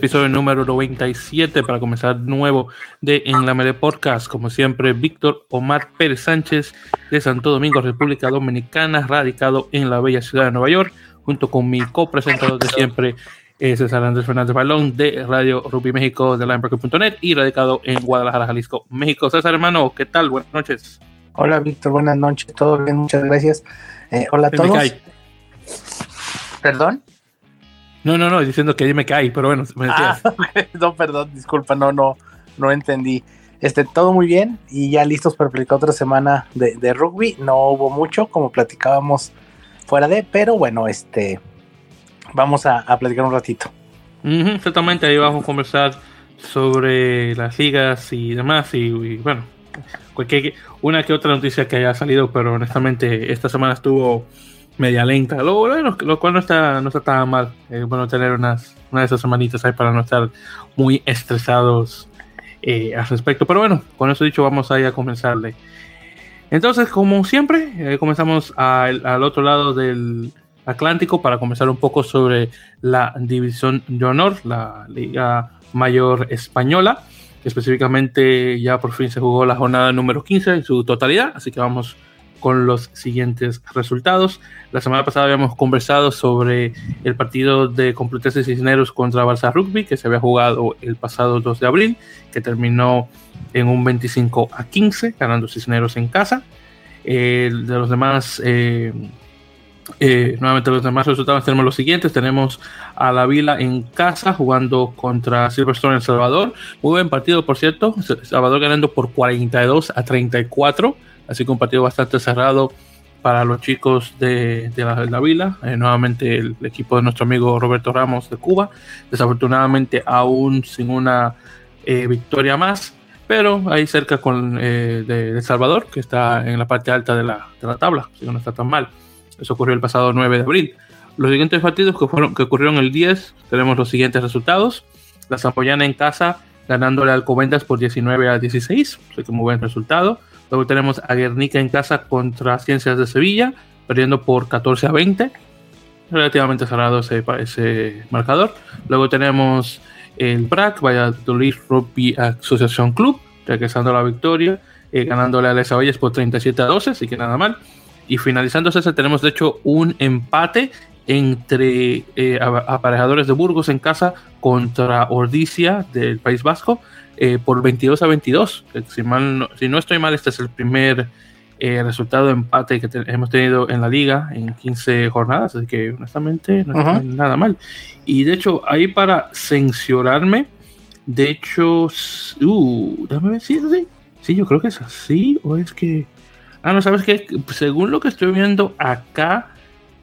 episodio número 97 para comenzar nuevo de En la Mele Podcast. Como siempre, Víctor Omar Pérez Sánchez de Santo Domingo, República Dominicana, radicado en la bella ciudad de Nueva York, junto con mi copresentador de siempre, eh, César Andrés Fernández Balón de Radio Rugby México de Linebacker.net y radicado en Guadalajara, Jalisco, México. César, hermano, ¿qué tal? Buenas noches. Hola, Víctor, buenas noches. Todo bien, muchas gracias. Eh, hola a todos. ¿Perdón? No, no, no, diciendo que ahí me caí, pero bueno. Me ah, no, perdón, disculpa, no, no, no entendí. Este, todo muy bien y ya listos para platicar otra semana de, rugby. No hubo mucho, como platicábamos fuera de, pero bueno, este, vamos a, platicar un ratito. exactamente, ahí vamos a conversar sobre las ligas y demás. Y, bueno, cualquier, una que otra noticia que haya salido, pero honestamente esta semana estuvo media lenta, lo, cual no está, no está tan mal. Bueno tener unas, una de esas semanitas ahí para no estar muy estresados eh, al respecto. Pero bueno, con eso dicho, vamos a a comenzarle. Entonces, como siempre, eh, comenzamos al, al otro lado del Atlántico para comenzar un poco sobre la División de Honor, la Liga Mayor Española. Específicamente, ya por fin se jugó la jornada número 15 en su totalidad, así que vamos con los siguientes resultados. La semana pasada habíamos conversado sobre el partido de Complutense Cisneros contra Barça Rugby, que se había jugado el pasado 2 de abril, que terminó en un 25 a 15, ganando Cisneros en casa. de los demás, eh, eh, nuevamente los demás resultados tenemos los siguientes. Tenemos a La Vila en casa jugando contra Silverstone en Salvador. Muy buen partido, por cierto. Salvador ganando por 42 a 34 así que un partido bastante cerrado para los chicos de, la, Vila. Eh, nuevamente el, equipo de nuestro amigo Roberto Ramos de Cuba, desafortunadamente aún sin una eh, victoria más, pero ahí cerca con de, El Salvador, que está en la parte alta de la, tabla, así que no está tan mal. Eso ocurrió el pasado 9 de abril. Los siguientes partidos que, fueron, que ocurrieron el 10, tenemos los siguientes resultados. La Zampoyana en casa ganándole al Covendas por 19 a 16, así que muy buen resultado. Luego tenemos a Guernica en casa contra Ciencias de Sevilla, perdiendo por 14 a 20. Relativamente cerrado ese, ese marcador. Luego tenemos el BRAC, Valladolid Rugby Asociación Club, regresando a la victoria, eh, ganándole a Les por 37 a 12, así que nada mal. Y finalizando ese, tenemos de hecho un empate entre eh, aparejadores de Burgos en casa contra Ordicia del País Vasco, eh, por 22 a 22. Si, mal no, si no estoy mal, este es el primer eh, resultado de empate que hemos tenido en la liga en 15 jornadas, así que honestamente no está nada mal. Y de hecho, ahí para censurarme, de hecho, uh, déjame ver si Sí, yo creo que es así, o es que... Ah, no, sabes que según lo que estoy viendo acá,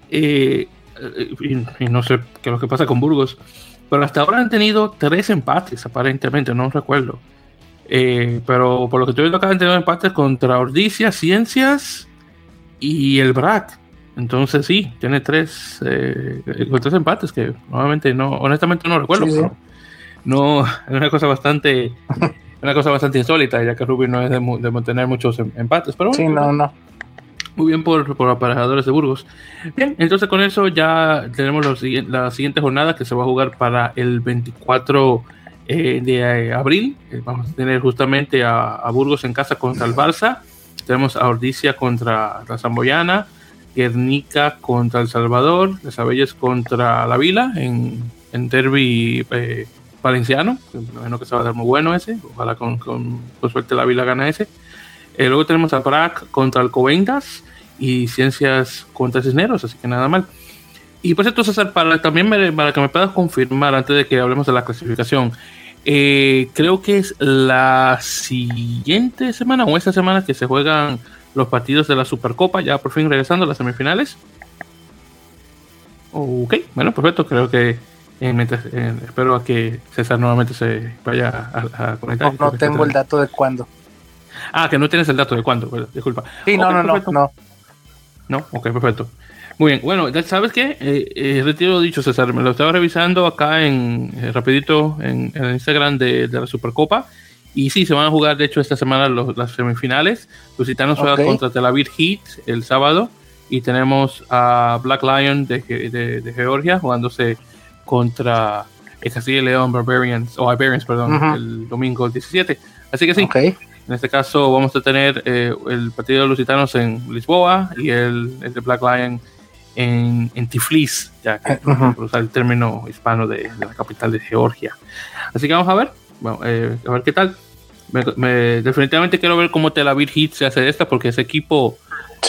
eh, y, no sé qué es lo que pasa con Burgos, pero hasta ahora han tenido tres empates, aparentemente, no recuerdo. Eh, pero por lo que estoy viendo acá han tenido empates contra Ordicia, Ciencias y el BRAC. Entonces sí, tiene tres, eh, tres empates que nuevamente no, honestamente no recuerdo. no, es una cosa bastante, una cosa bastante insólita, ya que Ruby no es de, de mantener muchos em, empates. Pero sí, no, no. Muy bien por, por aparejadores de Burgos. Bien, entonces con eso ya tenemos los, la siguiente jornada que se va a jugar para el 24 eh, de eh, abril. Eh, vamos a tener justamente a, Burgos en casa contra el Barça. Tenemos a Ordicia contra la Zamboyana. Guernica contra El Salvador. Les Abelles contra la Vila en, en derby valenciano. Imagino que se va a dar muy bueno ese. Ojalá con, con, con suerte la Vila gana ese. Eh, luego tenemos a Brack contra Alcobendas y Ciencias contra Cisneros, así que nada mal. Y cierto, César, para, también para que me puedas confirmar antes de que hablemos de la clasificación, eh, creo que es la siguiente semana o esta semana que se juegan los partidos de la Supercopa, ya por fin regresando a las semifinales. Ok, bueno, perfecto, creo que eh, espero a que César nuevamente se vaya a, conectar. No, no tengo el dato de cuándo. Ah, que no tienes el dato de cuándo, disculpa. Sí, no, no, no, no. No, ok, perfecto. Muy bien, bueno, ¿sabes qué? Eh, eh, retiro dicho, César, me lo estaba revisando acá en eh, rapidito en, el Instagram de, la Supercopa. Y sí, se van a jugar, de hecho, esta semana las semifinales. Los gitanos juegan contra Tel Aviv Heat el sábado y tenemos a Black Lion de, de, Georgia jugándose contra el Castilla y León Barbarians, o Barbarians, perdón, el domingo 17. Así que sí, en este caso vamos a tener eh, el partido de los gitanos en Lisboa y el, de Black Lion en, en Tiflis, ya que por usar el término hispano de, la capital de Georgia. Así que vamos a ver, eh, a ver qué tal. definitivamente quiero ver cómo Tel Aviv Heat se hace esta, porque ese equipo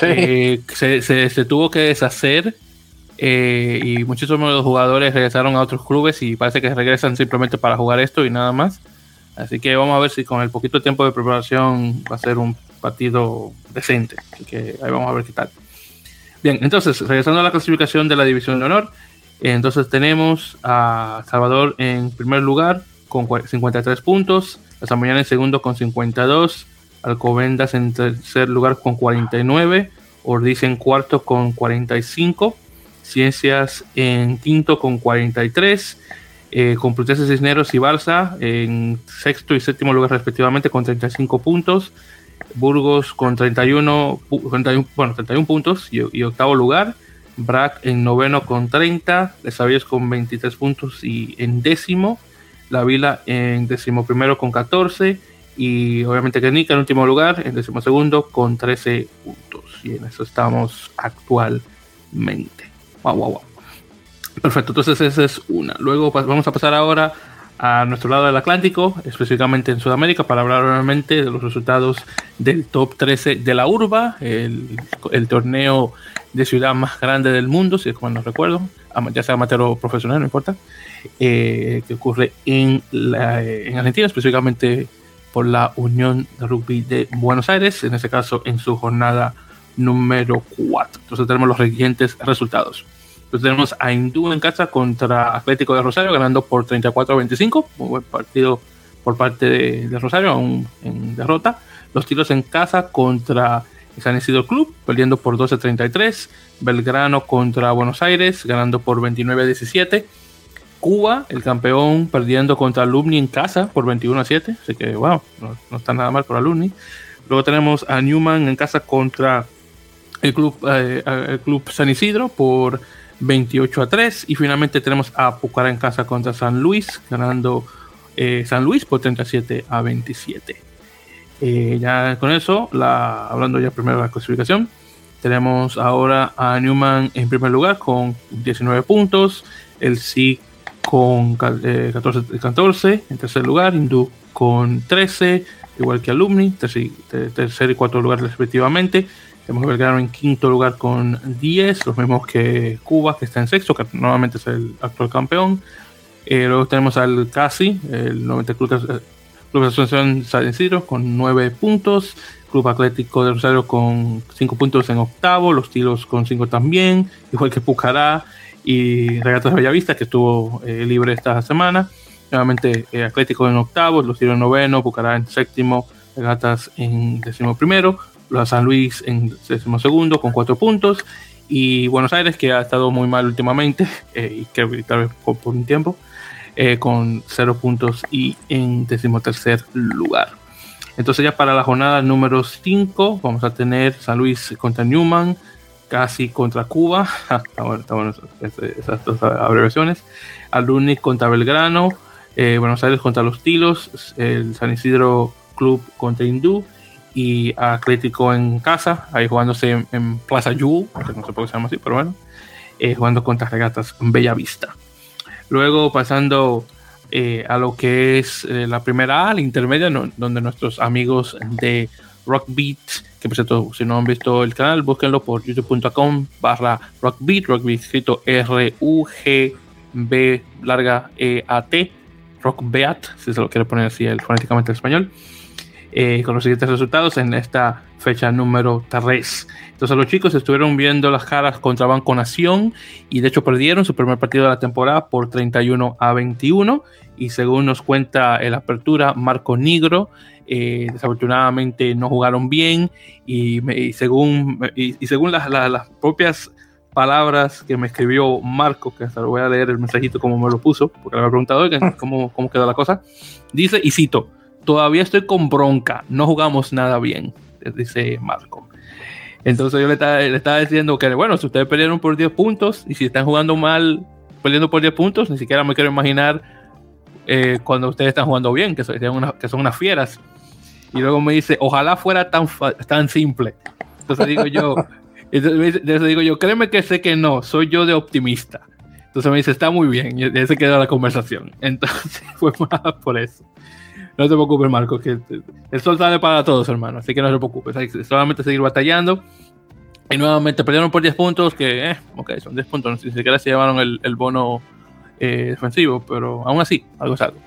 eh, se, se, tuvo que deshacer y muchísimos de los jugadores regresaron a otros clubes y parece que regresan simplemente para jugar esto y nada más. Así que vamos a ver si con el poquito tiempo de preparación va a ser un partido decente. Así que ahí vamos a ver qué tal. Bien, entonces, regresando a la clasificación de la División de Honor, entonces tenemos a Salvador en primer lugar con 53 puntos, a San en segundo con 52, Alcobendas en tercer lugar con 49, Ordiz en cuarto con 45, Ciencias en quinto con 43, eh, Complutense Cisneros y Barça en sexto y séptimo lugar respectivamente con 35 puntos. Burgos con 31, bueno, 31 puntos y, octavo lugar. Brac en noveno con 30. Les con 23 puntos y en décimo. La Vila en décimo primero con 14. Y obviamente Guernica en último lugar, en décimo segundo con 13 puntos. Y en eso estamos actualmente. Wow, wow. Perfecto, entonces esa es una. Luego vamos a pasar ahora a nuestro lado del Atlántico, específicamente en Sudamérica, para hablar nuevamente de los resultados del top 13 de la Urba, el, torneo de ciudad más grande del mundo, si es como no recuerdo, ya sea amateur o profesional, no importa, eh, que ocurre en, en Argentina, específicamente por la Unión de Rugby de Buenos Aires, en este caso en su jornada número 4. Entonces tenemos los siguientes resultados. Pues tenemos a Hindú en casa contra Atlético de Rosario, ganando por 34 a 25. Muy buen partido por parte de, Rosario, aún en derrota. Los tiros en casa contra San Isidro Club, perdiendo por 12 a 33. Belgrano contra Buenos Aires, ganando por 29 a 17. Cuba, el campeón, perdiendo contra Alumni en casa por 21 a 7. Así que, wow, no, está nada mal por Alumni. Luego tenemos a Newman en casa contra el club, eh, el club San Isidro por 28 a 3. Y finalmente tenemos a Pucará en casa contra San Luis, ganando eh, San Luis por 37 a 27. Eh, ya con eso, la, hablando ya primero de la clasificación, tenemos ahora a Newman en primer lugar con 19 puntos, el SIG con 14, 14, eh, en tercer lugar, Hindú con 13, igual que Alumni, tercer, tercer y cuarto lugar respectivamente. Tenemos Belgrano en quinto lugar con 10, los mismos que Cuba, que está en sexto, que nuevamente es el actual campeón. Eh, luego tenemos al Casi, el 90 Club, eh, Club Asociación San Isidro, con 9 puntos. Club Atlético de Rosario con 5 puntos en octavo, los tiros con 5 también, igual que Pucará y Regatas de Bellavista, que estuvo eh, libre esta semana. Nuevamente Atlético en octavo, los tiros en noveno, Pucará en séptimo, Regatas en décimo primero San Luis en décimo segundo con cuatro puntos. Y Buenos Aires que ha estado muy mal últimamente eh, y que tal vez por, un tiempo eh, con cero puntos y en decimotercer lugar. Entonces ya para la jornada número 5 vamos a tener San Luis contra Newman, casi contra Cuba, está bueno, esas dos abreviaciones, contra Belgrano, eh, Buenos Aires contra Los Tilos, el San Isidro Club contra Hindú y Atlético en casa, ahí jugándose en, Plaza Yu, no sé por qué se llama así, pero bueno, eh, jugando contra Regatas Bella Vista. Luego pasando eh, a lo que es eh, la primera A, la intermedia, donde nuestros amigos de Rockbeat, que por cierto, si no han visto el canal, búsquenlo por youtube.com barra Rockbeat, Rockbeat escrito R-U-G-B larga E-A-T, Rockbeat, si se lo quiere poner así el, fonéticamente en español. Eh, con los siguientes resultados en esta fecha número 3. Entonces los chicos estuvieron viendo las caras contra Banco Nación y de hecho perdieron su primer partido de la temporada por 31 a 21 y según nos cuenta el apertura Marco Negro, eh, desafortunadamente no jugaron bien. Y, según, y, según las, las, propias palabras que me escribió Marco, que hasta lo voy a leer el mensajito como me lo puso, porque le había preguntado cómo, cómo quedó la cosa, dice, y cito, todavía estoy con bronca, no jugamos nada bien, dice Marco. Entonces yo le estaba, le estaba diciendo que, bueno, si ustedes perdieron por 10 puntos y si están jugando mal, perdiendo por 10 puntos, ni siquiera me quiero imaginar eh, cuando ustedes están jugando bien, que son, que son unas fieras. Y luego me dice, ojalá fuera tan, tan simple. Entonces digo yo, entonces digo yo, créeme que sé que no, soy yo de optimista. Entonces me dice, está muy bien, y ahí se queda la conversación. Entonces fue más por eso. No te preocupes, Marco, que el sol sale para todos, hermano, así que no se preocupes, hay que solamente seguir batallando. Y nuevamente perdieron por 10 puntos, que, eh, ok, son 10 puntos, ni siquiera se llevaron el, bono eh, defensivo, pero aún así, algo es algo.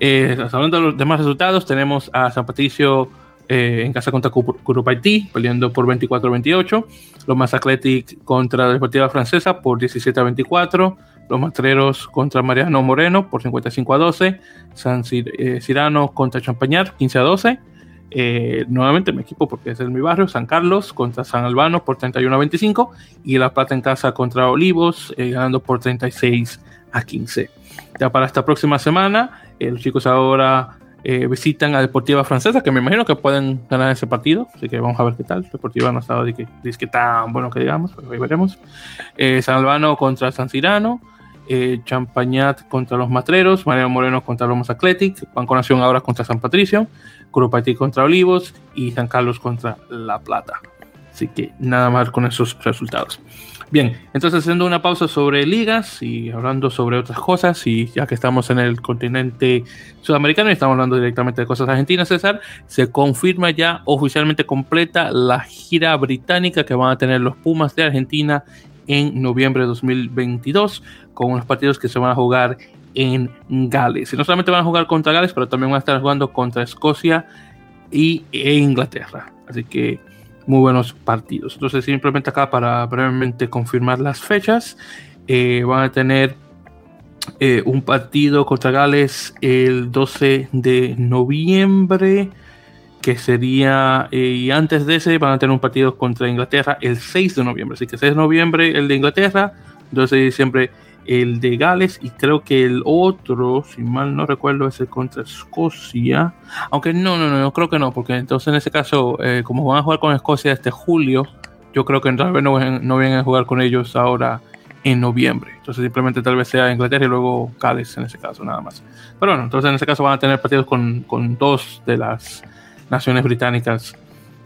Eh, hablando de los demás resultados, tenemos a San Patricio eh, en casa contra Curupaití, perdiendo por 24-28. Los más Athletic contra la Deportiva Francesa por 17-24. Los Matreros contra Mariano Moreno por 55 12. San eh, Cirano contra Champañar 15 12. Eh, nuevamente mi equipo porque es el mi barrio, San Carlos contra San Albano por 31 a 25 y La Plata en casa contra Olivos ganando por 36 a 15. Ya para esta próxima semana, los chicos ahora eh, visitan a Deportiva Francesa, que me imagino que pueden ganar ese partido, así que vamos a ver qué tal. Deportiva no ha estado que, tan bueno que digamos, pero ahí veremos. Eh, San Albano contra San Cirano, eh, Champañat contra los Matreros, Mariano Moreno contra los Athletic, Banco Nación ahora contra San Patricio, Curupatí contra Olivos y San Carlos contra La Plata. Así que nada más con esos resultados. Bien, entonces haciendo una pausa sobre ligas y hablando sobre otras cosas, y ya que estamos en el continente sudamericano y estamos hablando directamente de cosas argentinas, César, se confirma ya oficialmente completa la gira británica que van a tener los Pumas de Argentina en noviembre de 2022, con unos partidos que se van a jugar en Gales. Y no solamente van a jugar contra Gales, pero también van a estar jugando contra Escocia y e Inglaterra. Así que muy buenos partidos. Entonces, simplemente acá para brevemente confirmar las fechas, eh, van a tener eh, un partido contra Gales el 12 de noviembre, que sería, eh, y antes de ese van a tener un partido contra Inglaterra el 6 de noviembre. Así que 6 de noviembre el de Inglaterra, 12 de diciembre el de Gales y creo que el otro, si mal no recuerdo, es el contra Escocia. Aunque no, no, no, creo que no, porque entonces en ese caso, eh, como van a jugar con Escocia este julio, yo creo que tal vez no, no vienen a jugar con ellos ahora en noviembre. Entonces simplemente tal vez sea Inglaterra y luego Gales en ese caso, nada más. Pero bueno, entonces en ese caso van a tener partidos con, con dos de las naciones británicas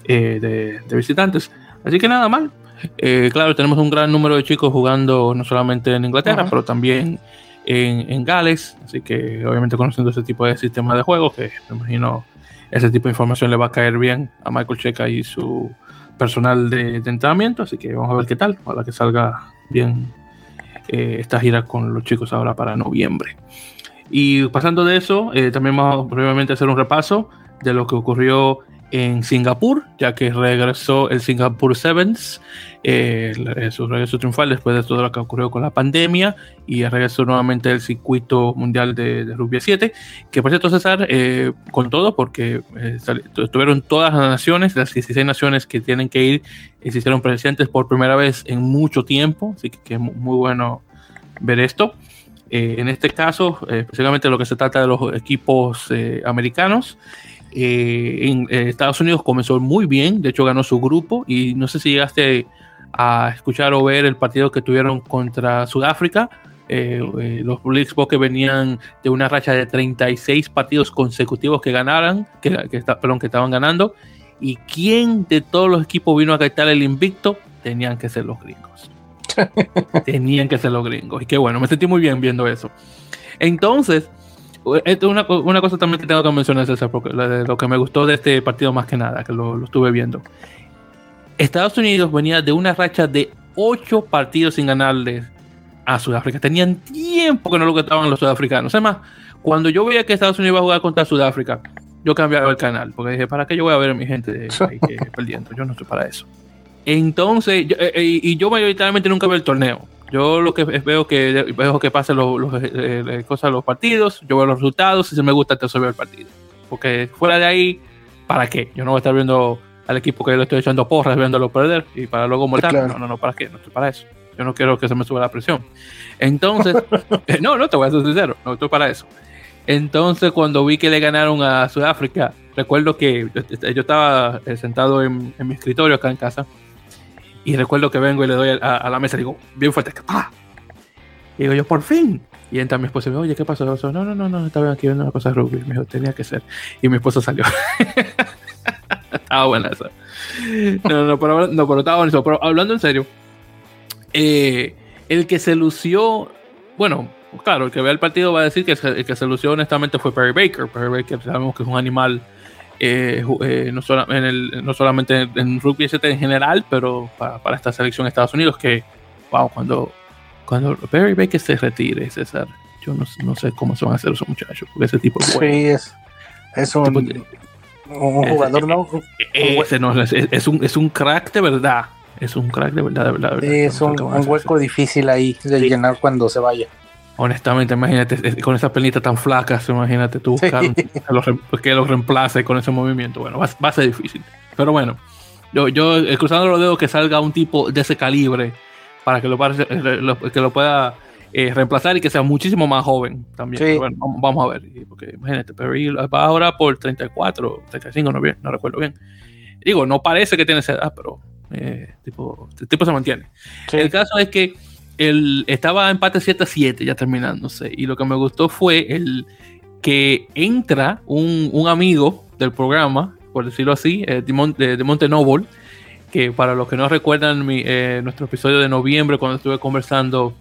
eh, de, de visitantes. Así que nada mal, eh, claro, tenemos un gran número de chicos jugando no solamente en Inglaterra, pero también en, Gales, así que obviamente conociendo ese tipo de sistema de juego, que me imagino ese tipo de información le va a caer bien a Michael Checa y su personal de, entrenamiento, así que vamos a ver qué tal, para que salga bien eh, esta gira con los chicos ahora para noviembre. Y pasando de eso, eh, también vamos brevemente a hacer un repaso de lo que ocurrió en Singapur, ya que regresó el Singapur Sevens, eh, su regreso triunfal después de todo lo que ocurrió con la pandemia y regresó nuevamente el circuito mundial de, rugby 7, que por cierto César, eh, con todo, porque eh, estuvieron todas las naciones, las 16 naciones que tienen que ir, y se hicieron presentes por primera vez en mucho tiempo, así que, es muy bueno ver esto. Eh, en este caso, especialmente lo que se trata de los equipos americanos, eh, en eh, Estados Unidos comenzó muy bien, de hecho ganó su grupo y no sé si llegaste a escuchar o ver el partido que tuvieron contra Sudáfrica. Eh, los Blue que venían de una racha de 36 partidos consecutivos que ganaran, que, perdón, que estaban ganando. ¿Y quién de todos los equipos vino a quitar el invicto? Tenían que ser los gringos. Tenían que ser los gringos. Y qué bueno, me sentí muy bien viendo eso. Entonces, esto es una, cosa también que tengo que mencionar, César, porque lo que me gustó de este partido más que nada, que lo, estuve viendo. Estados Unidos venía de una racha de ocho partidos sin ganarles a Sudáfrica. Tenían tiempo que no lo que estaban los sudafricanos. Además, cuando yo veía que Estados Unidos iba a jugar contra Sudáfrica, yo cambiaba el canal, porque dije, ¿para qué yo voy a ver a mi gente ahí perdiendo? Yo no estoy para eso. Entonces, eh, eh, y yo mayoritariamente nunca veo el torneo. Yo lo que veo que veo que pasen los, los eh, cosas los partidos, yo veo los resultados y si me gusta te veo el partido. Porque fuera de ahí, ¿para qué? Yo no voy a estar viendo al equipo que le estoy echando porras viéndolo perder y para luego mortar. No, no, no, ¿para qué? No estoy para eso. Yo no quiero que se me suba la presión. Entonces, no, no te voy a ser sincero, no estoy para eso. Entonces, cuando vi que le ganaron a Sudáfrica, recuerdo que yo estaba sentado en, mi escritorio acá en casa y recuerdo que vengo y le doy a, la mesa digo, bien fuerte, ¡ah! Y digo yo, por fin. Y entra mi esposa y me dice, oye, ¿qué pasó? no, no, no, no, estaba aquí viendo una cosa de rugby. Me dijo, tenía que ser. Y mi esposa salió. estaba buena esa. No, no, pero, no, pero estaba bonito. Pero hablando en serio, eh, el que se lució, bueno, claro, el que vea el partido va a decir que el que se lució honestamente fue Perry Baker. Perry Baker sabemos que es un animal eh, eh, no, en el, no, solamente en, rugby en general, pero para, para, esta selección de Estados Unidos, que, wow, cuando, cuando Perry Baker se retire, César, yo no, no, sé cómo se van a hacer esos muchachos, porque ese tipo Sí, es, es un, un jugador, ¿no? Ese no es, es, un, es un crack de verdad. Es un crack de verdad, de verdad. es un, un hueco difícil ahí de llenar cuando se vaya. Honestamente, imagínate, con esas pelitas tan flacas, imagínate tú buscar que los reemplace con ese movimiento. Bueno, va, a ser difícil. Pero bueno, yo, yo eh, cruzando los dedos que salga un tipo de ese calibre para que lo, eh, que lo pueda eh, reemplazar y que sea muchísimo más joven también. Bueno, vamos, a ver. Porque imagínate, Perry va ahora por 34, 35, no, bien, no recuerdo bien. Digo, no parece que tiene esa edad, pero tipo, el tipo se mantiene. El caso es que el, estaba empate 7 a 7 ya terminándose. Y lo que me gustó fue el que entra un, un amigo del programa, por decirlo así, eh, de, de Monte Noble, que para los que no recuerdan eh, nuestro episodio de noviembre, cuando estuve conversando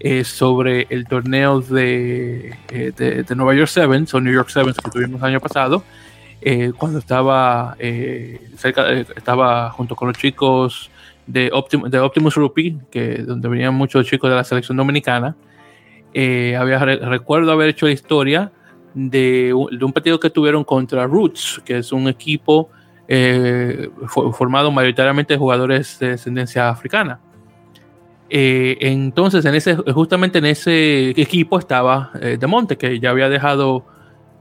eh, sobre el torneo de, de, de, Nueva York Sevens o New York Sevens que tuvimos el año pasado, cuando estaba cerca, estaba junto con los chicos de, de Optimus Rugby, que donde venían muchos chicos de la selección dominicana. Eh, había, recuerdo haber hecho la historia de un, partido que tuvieron contra Roots, que es un equipo eh, formado mayoritariamente de jugadores de descendencia africana. Eh, entonces, en ese, justamente en ese equipo estaba De Monte, que ya había dejado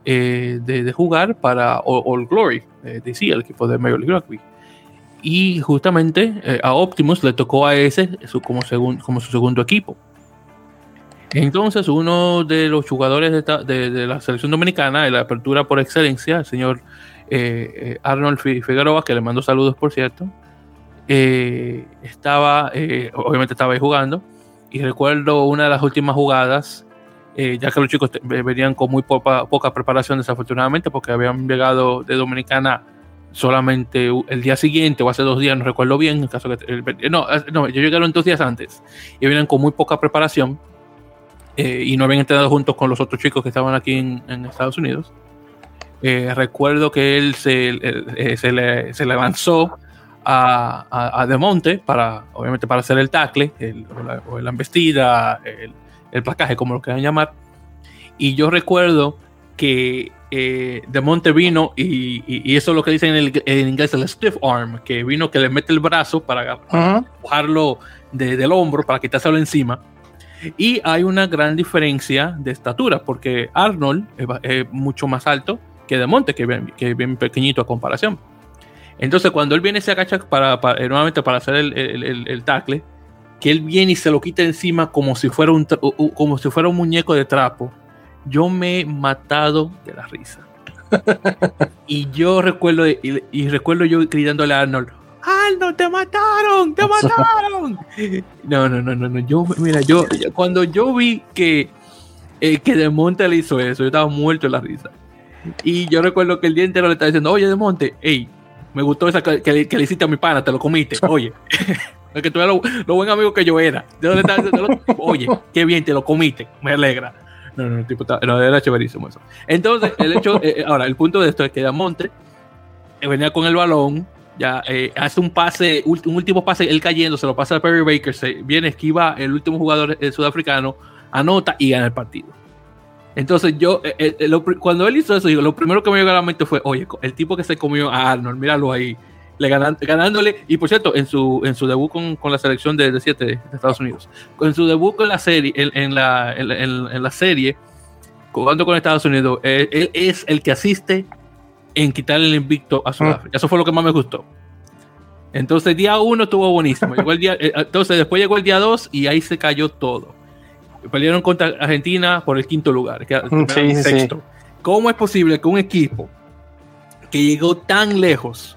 de, jugar para All, All Glory, DC, el equipo de Major League Rugby y justamente eh, a Optimus le tocó a ese como, como su segundo equipo. Entonces, uno de los jugadores de, la selección dominicana, de la apertura por excelencia, el señor eh, eh, Arnold Figueroa, que le mando saludos por cierto, estaba, obviamente estaba ahí jugando, y recuerdo una de las últimas jugadas, ya que los chicos venían con muy poca, poca preparación desafortunadamente, porque habían llegado de Dominicana solamente el día siguiente o hace dos días, no recuerdo bien, el caso que, no, no, yo llegaron dos días antes y vienen con muy poca preparación eh, y no habían entrenado juntos con los otros chicos que estaban aquí en, Estados Unidos. Eh, recuerdo que él se, eh, se, le, se lanzó a, a, De Monte para, obviamente, para hacer el tackle, el, o, la, embestida, el, el placaje, como lo quieran llamar. Y yo recuerdo que eh, de Monte vino y, eso es lo que dicen en, inglés el stiff arm, que vino que le mete el brazo para, empujarlo del hombro para quitárselo encima. Y hay una gran diferencia de estatura, porque Arnold es, mucho más alto que De Monte, que es bien, pequeñito a comparación. Entonces, cuando él viene se agacha para, eh, nuevamente para hacer el, el, el, tackle, que él viene y se lo quita encima como si fuera un, como si fuera un muñeco de trapo yo me he matado de la risa. y yo recuerdo, y, recuerdo yo gritándole a Arnold, Arnold, te mataron, te mataron. no, no, no, no, no. Yo, mira, yo, cuando yo vi que, eh, que De Monte le hizo eso, yo estaba muerto de la risa. Y yo recuerdo que el día entero le estaba diciendo, oye, De Monte, hey, me gustó esa que, que, le hiciste a mi pana, te lo comiste, oye. que tú eras lo, buen amigo que yo era. oye, qué bien, te lo comiste, me alegra. No, no, tipo, no, era chéverísimo eso. Entonces, el hecho, eh, eh, ahora, el punto de esto es que Damonte eh, venía con el balón, ya hace un pase, un último pase, él cayendo, se lo pasa a Perry Baker, se viene, esquiva el último jugador sudafricano, anota y gana el partido. Entonces yo, cuando él hizo eso, digo, lo primero que me llegó a la mente fue, oye, el tipo que se comió a Arnold, míralo ahí, le ganándole, y por cierto, en su, en su debut con, con la selección de, de, siete de Estados Unidos, en su debut con la serie, en, en la, en, en, la serie, jugando con Estados Unidos, él, es el que asiste en quitarle el invicto a Sudáfrica. Eso fue lo que más me gustó. Entonces, día uno estuvo buenísimo. el día, eh, entonces, después llegó el día dos y ahí se cayó todo. Perdieron contra Argentina por el quinto lugar, que sí, sexto. ¿Cómo es posible que un equipo que llegó tan lejos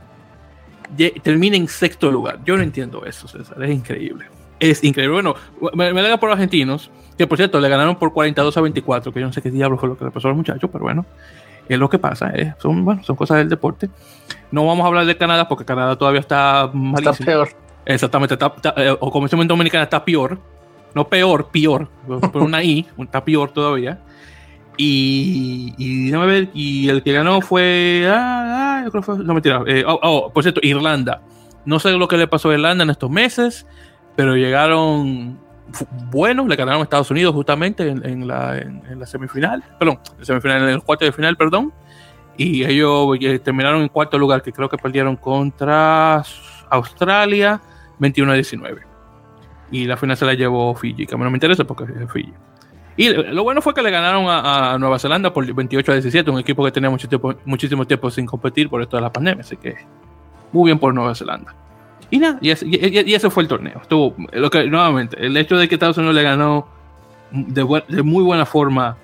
termina en sexto lugar. Yo no entiendo eso, César. Es increíble. Es increíble. Bueno, me, me alegra por los argentinos, que por cierto le ganaron por 42 a 24, que yo no sé qué diablo fue lo que le pasó al muchacho, pero bueno, es lo que pasa. Eh. Son, bueno, son cosas del deporte. No vamos a hablar de Canadá porque Canadá todavía está malísimo. Está peor. Exactamente, eh, o como decimos en Dominicana, está peor. No peor, peor. Por una I, está peor todavía. Y, y déjame ver, y el que ganó fue. Ah, ah yo creo que fue. No mentira. Eh, oh, oh, por cierto, Irlanda. No sé lo que le pasó a Irlanda en estos meses, pero llegaron buenos, le ganaron a Estados Unidos justamente en, la, en, la, semifinal, perdón, en semifinal, en el cuarto de final, perdón, y ellos eh, terminaron en cuarto lugar, que creo que perdieron contra Australia 21 a 19. Y la final se la llevó Fiji, que a mí no me interesa porque es Fiji. Y lo bueno fue que le ganaron a, Nueva Zelanda por 28 a 17, un equipo que tenía mucho tiempo, muchísimo tiempo sin competir por esto de la pandemia, así que muy bien por Nueva Zelanda. Y nada, y ese, fue el torneo. Estuvo, lo que, nuevamente, el hecho de que Estados Unidos le ganó de, de muy buena forma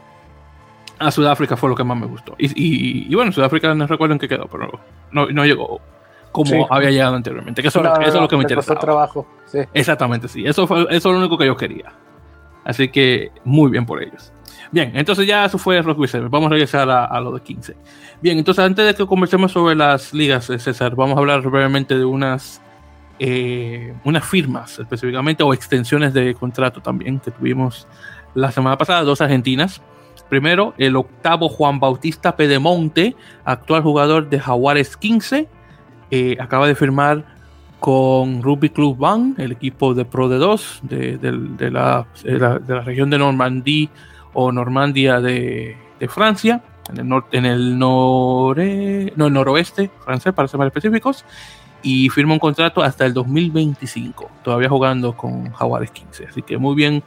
a Sudáfrica fue lo que más me gustó. Y, bueno, Sudáfrica no recuerdo en qué quedó, pero no, no llegó como había llegado anteriormente. Que eso, es lo que me interesa. trabajo. Exactamente, sí. Eso, fue, eso es lo único que yo quería. Así que muy bien por ellos. Bien, entonces ya eso fue Rugby 7. Vamos a regresar a, lo de 15. Bien, entonces antes de que conversemos sobre las ligas, eh, César, vamos a hablar brevemente de unas, eh, unas firmas específicamente o extensiones de contrato también que tuvimos la semana pasada, dos argentinas. Primero, el octavo Juan Bautista Pedemonte, actual jugador de Jaguares 15, eh, acaba de firmar con Rugby Club Van, el equipo de Pro de 2 de, la, región de Normandía o Normandia de, Francia, en el, norte, en el nore, no, noroeste francés, para ser más específicos, y firma un contrato hasta el 2025, todavía jugando con Jaguares 15. Así que muy bien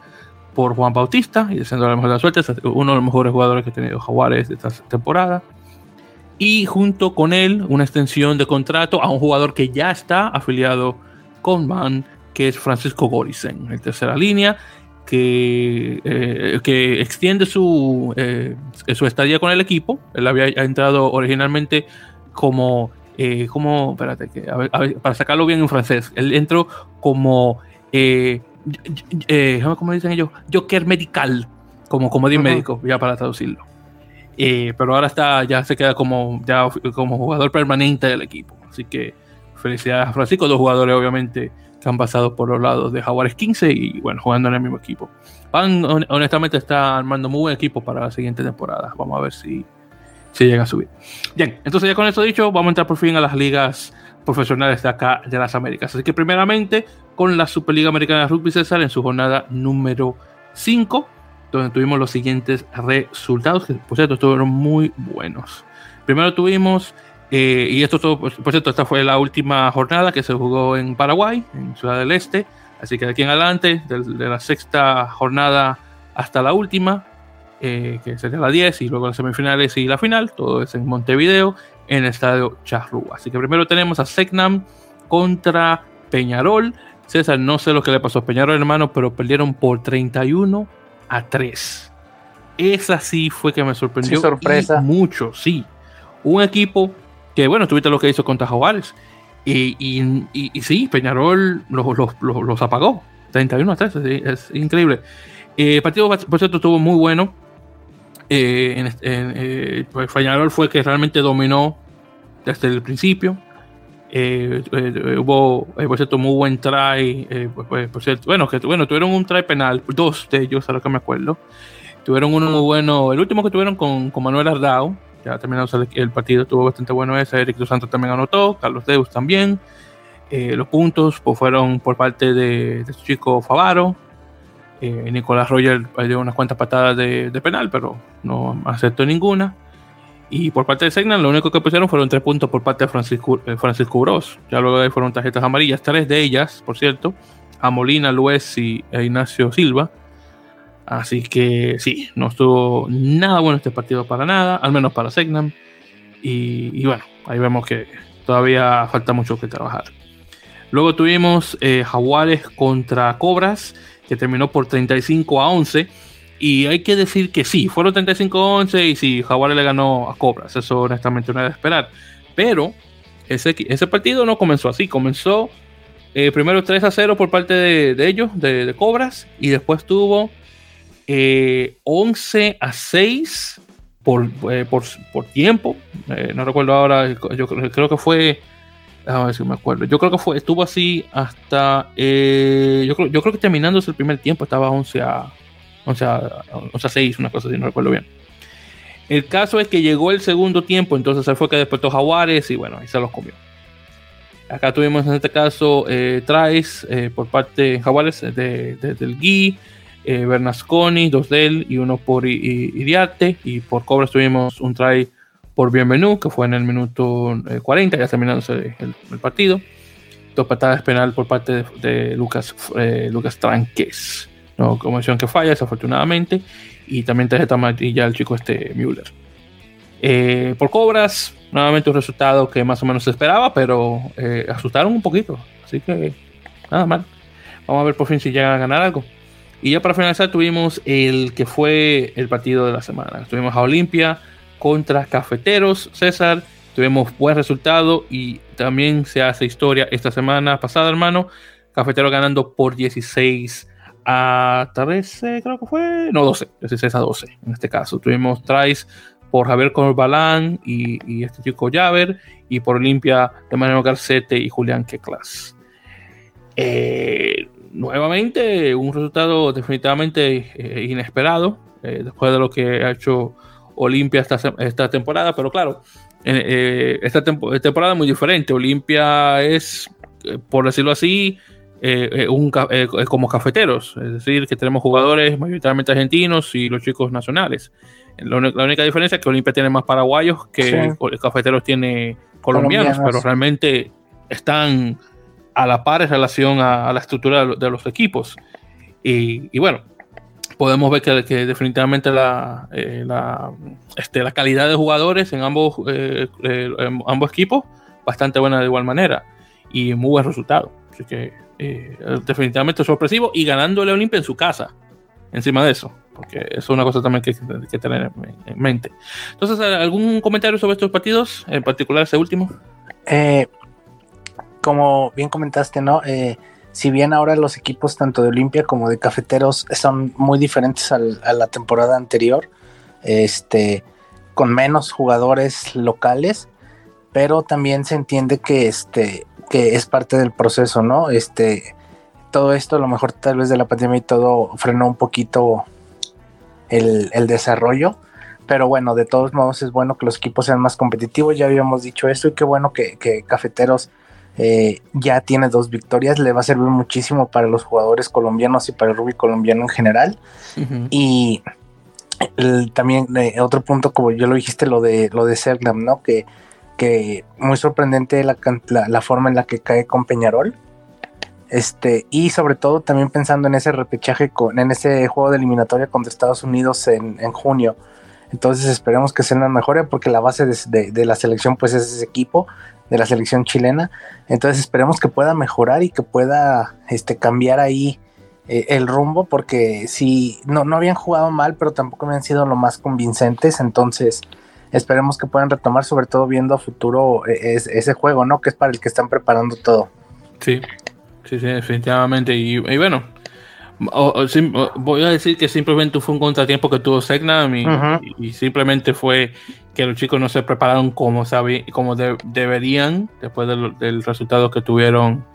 por Juan Bautista y deseando la mejor de la suerte, uno de los mejores jugadores que ha tenido Jaguares de esta temporada y junto con él una extensión de contrato a un jugador que ya está afiliado con Van, que es Francisco Gorisen, en tercera línea, que, eh, que extiende su, eh, su estadía con el equipo. Él había entrado originalmente como, eh, como espérate, que, para sacarlo bien en francés, él entró como, ¿cómo dicen ellos? Joker medical, como comodín médico, ya para traducirlo. Eh, pero ahora está, ya se queda como, ya como jugador permanente del equipo. Así que felicidades a Francisco, dos jugadores obviamente que han pasado por los lados de Jaguares 15 y bueno, jugando en el mismo equipo. Pan honestamente está armando muy buen equipo para la siguiente temporada. Vamos a ver si, si llega a subir. Bien, entonces ya con esto dicho, vamos a entrar por fin a las ligas profesionales de acá de las Américas. Así que primeramente con la Superliga Americana de Rugby César en su jornada número 5 donde tuvimos los siguientes resultados, que por cierto estuvieron muy buenos. Primero tuvimos, eh, y esto todo, por cierto, esta fue la última jornada que se jugó en Paraguay, en Ciudad del Este, así que de aquí en adelante, de, la sexta jornada hasta la última, eh, que sería la 10, y luego las semifinales y la final, todo es en Montevideo, en el estadio Charrúa. Así que primero tenemos a Segnam contra Peñarol. César, no sé lo que le pasó a Peñarol, hermano, pero perdieron por 31 a 3. Esa sí fue que me sorprendió. sorpresa. mucho, sí. Un equipo que, bueno, tuviste lo que hizo contra Jaguares. Y, y, y, sí, Peñarol los, los, apagó. 31 a 3, es, increíble. Eh, el partido, por cierto, estuvo muy bueno. Eh, en, eh, pues Peñarol fue que realmente dominó desde el principio. Eh, eh, hubo, eh, por cierto, muy buen try. Pues, pues, cierto, bueno, bueno, tuvieron un try penal, dos de ellos, a lo que me acuerdo. Tuvieron uno muy bueno, el último que tuvieron con, con Manuel Ardao, ya terminado el, partido, estuvo bastante bueno ese. Eric Dos Santos también anotó, Carlos Deus también. los puntos pues, fueron por parte de, su chico Favaro. Nicolás Roger dio unas cuantas patadas de, de penal, pero no aceptó ninguna. Y por parte de Segnan, lo único que pusieron fueron tres puntos por parte de Francisco, eh, Francisco Bros. Ya luego fueron tarjetas amarillas, tres de ellas, por cierto, a Molina, Luez y e Ignacio Silva. Así que sí, no estuvo nada bueno este partido para nada, al menos para Segnan. Y, bueno, ahí vemos que todavía falta mucho que trabajar. Luego tuvimos eh, Jaguares contra Cobras, que terminó por 35 a 11 y hay que decir que sí, fueron 35-11 y sí, Jaguares le ganó a Cobras. Eso honestamente no era de esperar. Pero ese, ese partido no comenzó así, comenzó eh, primero 3 a 0 por parte de, ellos, de, Cobras, y después tuvo 11 eh, a 6 por, eh, por, por tiempo. no recuerdo ahora, yo creo que fue. A ver si me acuerdo. Yo creo que fue, estuvo así hasta. yo, creo, yo creo que terminándose el primer tiempo estaba 11 a, 11 a, 11 a 6, una cosa así, no recuerdo bien. El caso es que llegó el segundo tiempo, entonces se fue que despertó Jaguares y bueno, ahí se los comió. Acá tuvimos en este caso eh, eh, por parte de Jaguares de, del Gui, eh, Bernasconi, dos de él y uno por Iriarte. Y por Cobras tuvimos un try por Bienvenú, que fue en el minuto 40, ya terminándose el, partido. Dos patadas penal por parte de, Lucas, Lucas Tranques. No convención que falla, desafortunadamente. Y también tarjeta amarilla al chico este Müller. por Cobras, nuevamente un resultado que más o menos se esperaba, pero eh, asustaron un poquito. Así que nada mal. Vamos a ver por fin si llegan a ganar algo. Y ya para finalizar tuvimos el que fue el partido de la semana. Tuvimos a Olimpia contra Cafeteros. César, tuvimos buen resultado y también se hace historia esta semana pasada, hermano. Cafeteros ganando por 16 a 13, creo que fue. No, 12. 16 a 12 en este caso. Tuvimos tries por Javier Corbalán y, y este chico Javer, y por Olimpia de Garcete y Julián Queclas. Eh, nuevamente, un resultado definitivamente eh, inesperado, eh, después de lo que ha hecho Olimpia esta, esta temporada, pero claro, esta temporada es muy diferente. Olimpia es, por decirlo así, un, como cafeteros, es decir, que tenemos jugadores mayoritariamente argentinos y los chicos nacionales. La, única diferencia es que Olimpia tiene más paraguayos que el Cafeteros tiene colombianos, pero realmente están a la par en relación a, la estructura de los equipos. Y, bueno, podemos ver que, definitivamente la, eh, la, este, la, calidad de jugadores en ambos, eh, eh, ambos equipos bastante buena de igual manera y muy buen resultado. Así que definitivamente sorpresivo y ganándole a Olimpia en su casa encima de eso porque es una cosa también que hay que tener en mente. Entonces, ¿algún comentario sobre estos partidos, en particular ese último? Eh, como bien comentaste, ¿no? Eh, si bien ahora los equipos tanto de Olimpia como de Cafeteros son muy diferentes a la temporada anterior, este, con menos jugadores locales, pero también se entiende que, este, que es parte del proceso, ¿no? Este, todo esto, a lo mejor tal vez de la pandemia y todo, frenó un poquito el, desarrollo. Pero bueno, de todos modos es bueno que los equipos sean más competitivos. Ya habíamos dicho esto y qué bueno que, Cafeteros eh, ya tiene dos victorias. Le va a servir muchísimo para los jugadores colombianos y para el rugby colombiano en general. Y también eh, otro punto, como yo lo dijiste, lo de lo de Serglam, ¿no? Que, que muy sorprendente la, la, forma en la que cae con Peñarol. Este, y sobre todo también pensando en ese repechaje, con, en ese juego de eliminatoria contra Estados Unidos en, junio. Entonces esperemos que sea una mejora porque la base de, la selección pues es ese equipo de la selección chilena. Entonces esperemos que pueda mejorar y que pueda este, cambiar ahí eh, el rumbo porque si no, no habían jugado mal pero tampoco habían sido lo más convincentes. Entonces esperemos que puedan retomar sobre todo viendo a futuro eh, ese juego, ¿no? Que es para el que están preparando todo. Sí, Sí, sí, definitivamente. Y, bueno, voy a decir que simplemente fue un contratiempo que tuvo Segnam y, simplemente fue que los chicos no se prepararon como, como deberían después del, resultado que tuvieron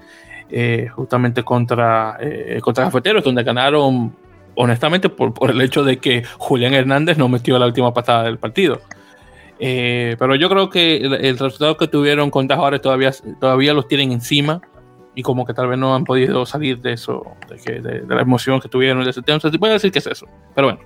eh, justamente contra, eh, contra Cafeteros, donde ganaron honestamente por, por, el hecho de que Julián Hernández no metió la última patada del partido. Eh, pero yo creo que el, resultado que tuvieron contra Juárez todavía, todavía los tienen encima y como que tal vez no han podido salir de eso, de, que, de, la emoción que tuvieron de ese tema. Se puede decir que es eso, pero bueno,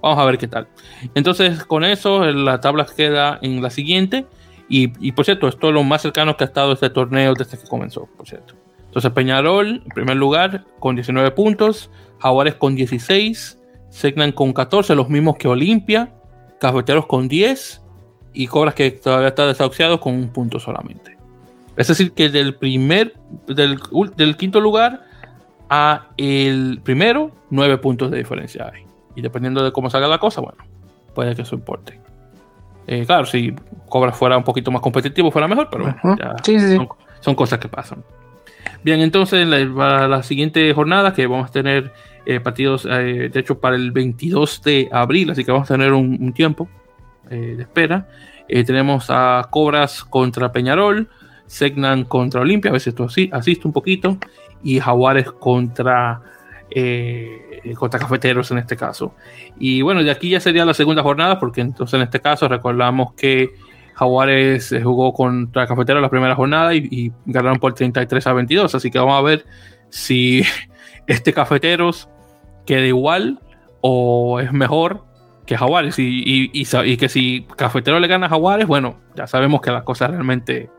vamos a ver qué tal. Entonces, con eso, la tabla queda en la siguiente. Y, por cierto, esto es lo más cercano que ha estado este torneo desde que comenzó, por cierto. Entonces, Peñarol, en primer lugar, con 19 puntos, Jaguares con 16, Segnan con 14, los mismos que Olimpia, Cafeteros con 10 y Cobras que todavía está desahuciado con un punto solamente. Es decir, que del primer, del, del quinto lugar a el primero, nueve puntos de diferencia hay. Y dependiendo de cómo salga la cosa, bueno, puede que eso importe. Eh, claro, si Cobras fuera un poquito más competitivo, fuera mejor, pero Son, cosas que pasan. Bien, entonces para la siguiente jornada que vamos a tener eh, partidos, eh, de hecho, para el 22 de abril, así que vamos a tener un, tiempo de espera. tenemos a Cobras contra Peñarol, Segnan contra Olimpia, a veces esto así, asiste un poquito, y Jaguares contra eh, contra cafeteros en este caso. Y bueno, de aquí ya sería la segunda jornada, porque entonces en este caso recordamos que Jaguares eh, jugó contra Cafeteros la primera jornada y, ganaron por 33 a 22. Así que vamos a ver si este Cafeteros queda igual o es mejor que Jaguares. Y, y, que si Cafeteros le gana a Jaguares, bueno, ya sabemos que la cosa realmente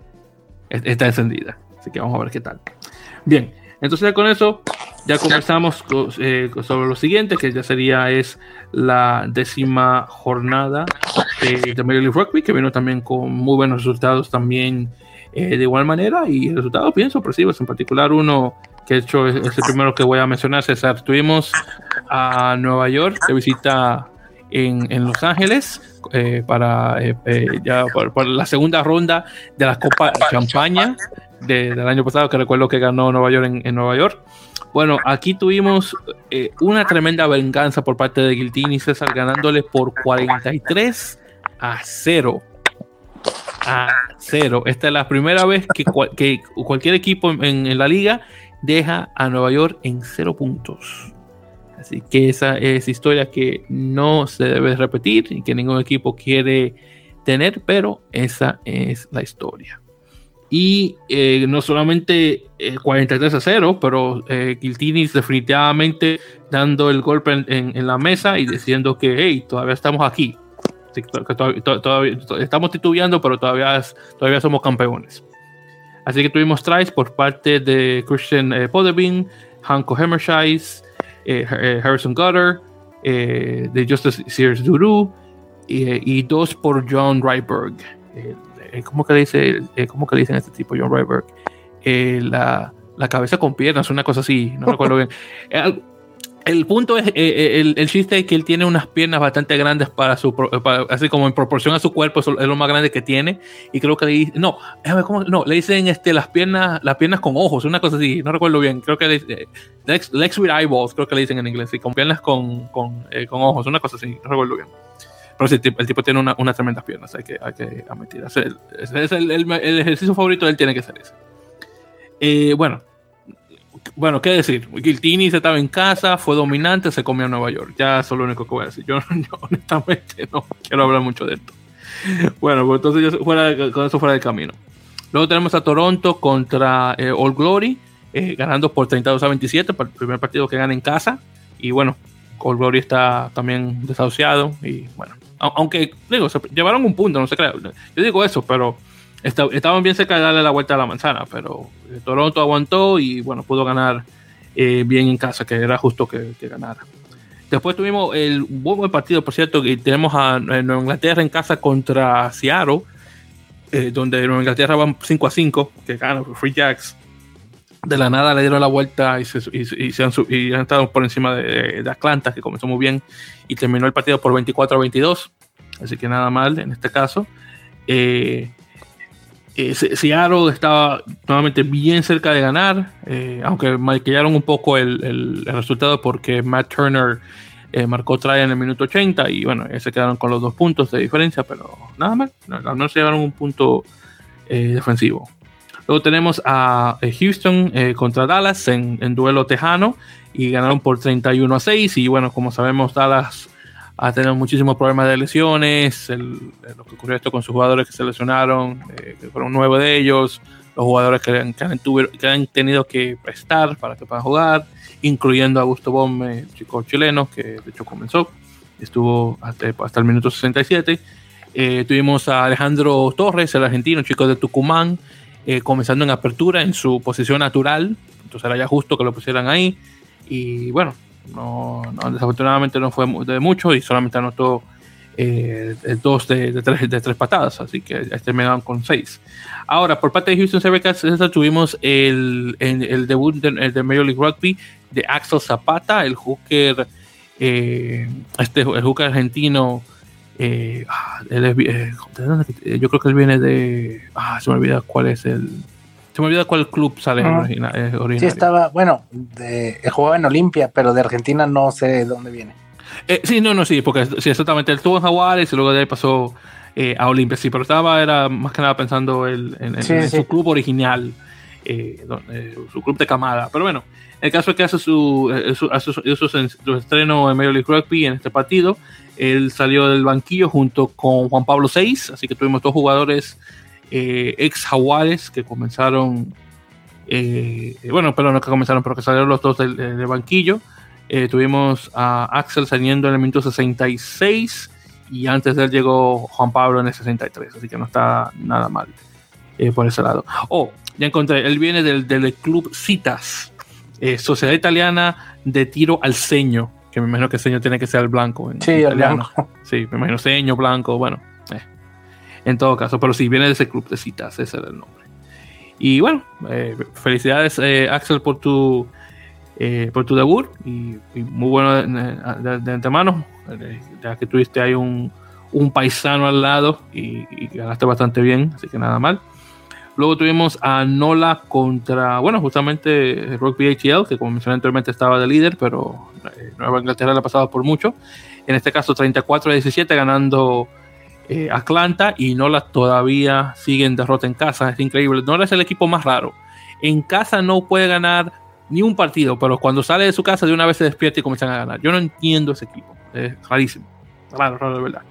está encendida. Así que vamos a ver qué tal. Bien, entonces con eso ya conversamos eh, sobre lo siguiente, que ya sería es la décima jornada de Major League Rugby, que vino también con muy buenos resultados también eh, de igual manera, y resultados bien sorpresivos, en particular uno que he hecho es, el primero que voy a mencionar, César. Tuvimos a Nueva York de visita en, en Los Ángeles eh, para ya por, la segunda ronda de la Copa Champaña del año pasado, que recuerdo que ganó Nueva York en, en Nueva York. Bueno, aquí tuvimos eh, una tremenda venganza por parte de Guiltini César ganándole por 43 a 0. A 0. Esta es la primera vez que, cualquier equipo en, la liga deja a Nueva York en 0 puntos. Así que esa es historia que no se debe repetir y que ningún equipo quiere tener, pero esa es la historia. Y eh, no solamente 43 eh, a 0, pero eh, definitivamente dando el golpe en, la mesa y diciendo que, hey, todavía estamos aquí. todavía, estamos titubeando, pero todavía, todavía somos campeones. Así que tuvimos tries por parte de Christian eh, Podebin, Hanko Hemmerscheis, Harrison Gutter, de Justice Sears Duru y, dos por John Ryberg eh, ¿cómo que le dice, eh, cómo que le dicen a este tipo, John Ryberg? Eh, la, la, cabeza con piernas, una cosa así, no recuerdo bien. El, punto es, el, el, chiste es que él tiene unas piernas bastante grandes para su, así como en proporción a su cuerpo, es lo más grande que tiene. Y creo que le no, ¿cómo? no, le dicen este, las piernas, las piernas con ojos, una cosa así, no recuerdo bien. Creo que le, legs, legs with eyeballs, creo que le dicen en inglés, y con piernas con, con, con ojos, una cosa así, no recuerdo bien. Pero sí, el tipo tiene unas una tremendas piernas, hay que, hay que admitir. Es el, es el, el, ejercicio favorito de él tiene que ser ese. Eh, bueno, bueno, ¿qué decir? Giltini se estaba en casa, fue dominante, se comió a Nueva York. Ya eso es lo único que voy a decir. Yo, honestamente no quiero hablar mucho de esto. Bueno, pues entonces yo fuera, con eso fuera del camino. Luego tenemos a Toronto contra eh, All Glory, eh, ganando por 32 a 27, para el primer partido que gana en casa. Y bueno, All Glory está también desahuciado. Y bueno, aunque, digo, se llevaron un punto, no sé qué. Yo digo eso, pero estaban bien cerca de darle la vuelta a la manzana, pero eh, Toronto aguantó y, bueno, pudo ganar eh, bien en casa, que era justo que, ganara. Después tuvimos el buen partido, por cierto, que tenemos a, Nueva Inglaterra en casa contra Seattle, eh, donde Nueva Inglaterra va 5 a 5, que gana Free Jacks. De la nada le dieron la vuelta y se, han, estado por encima de, de Atlanta, que comenzó muy bien y terminó el partido por 24 a 22. Así que nada mal en este caso. Eh, eh Seattle estaba nuevamente bien cerca de ganar, eh, aunque maquillaron un poco el, resultado porque Matt Turner eh, marcó try en el minuto 80 y bueno, se quedaron con los dos puntos de diferencia, pero nada mal, no, no se llevaron un punto defensivo. Luego tenemos a Houston contra Dallas en, en, duelo tejano y ganaron por 31 a 6 y bueno, como sabemos Dallas ha tenido muchísimos problemas de lesiones, lo que ocurrió esto con sus jugadores que se lesionaron, eh, que fueron nueve de ellos, los jugadores que, han, tenido que prestar para que puedan jugar, incluyendo a Augusto Bombe, el chico chileno, que de hecho comenzó, estuvo hasta, el minuto 67. Eh, tuvimos a Alejandro Torres, el argentino, chico de Tucumán, eh, comenzando en apertura en su posición natural, entonces era ya justo que lo pusieran ahí. Y bueno, no, desafortunadamente no fue de mucho y solamente anotó eh, dos de, tres, de tres patadas, así que terminaron con seis. Ahora, por parte de Houston Cervicals, tuvimos el, el, debut de, Major League Rugby de Axel Zapata, el hooker, eh, este, el hooker argentino Eh, ah, eh, yo creo que él viene de. Ah, se me olvida cuál es el. Se me olvida cuál club sale original, Sí, estaba, bueno, de, jugaba en Olimpia, pero de Argentina no sé de dónde viene. sí, no, no, sí, porque sí, exactamente. Él estuvo en Jaguares y luego de ahí pasó a Olimpia, sí, pero estaba, era más que nada pensando en, su club original, su club de camada. Pero bueno, el caso es que hace su, su, estreno en Major League Rugby en este partido. Él salió del banquillo junto con Juan Pablo VI, así que tuvimos dos jugadores eh, ex jaguares que comenzaron, eh, bueno, pero no que comenzaron, pero que salieron los dos del, banquillo. Eh, tuvimos a Axel saliendo en el minuto 66 y antes de él llegó Juan Pablo en el 63, así que no está nada mal por ese lado. Oh, ya encontré, él viene del, del club Citas, Sociedad Italiana de Tiro al Ceño que me imagino que el ceño tiene que ser el blanco. sí, el blanco. Sí, me imagino ceño, blanco, bueno. Eh. En todo caso, pero sí, viene de ese club de citas, ese era el nombre. Y bueno, eh, felicidades eh, Axel por tu por tu debut y, muy bueno de, antemano, ya que tuviste ahí un, un paisano al lado y, y, ganaste bastante bien, así que nada mal. Luego tuvimos a Nola contra, bueno, justamente Rugby ATL, que como mencioné anteriormente estaba de líder, pero eh, Nueva Inglaterra le ha pasado por mucho. En este caso 34 a 17 ganando eh, Atlanta y Nola todavía sigue en derrota en casa. Es increíble. Nola es el equipo más raro. En casa no puede ganar ni un partido, pero cuando sale de su casa de una vez se despierta y comienzan a ganar. Yo no entiendo ese equipo. Es rarísimo. Raro, raro de verdad.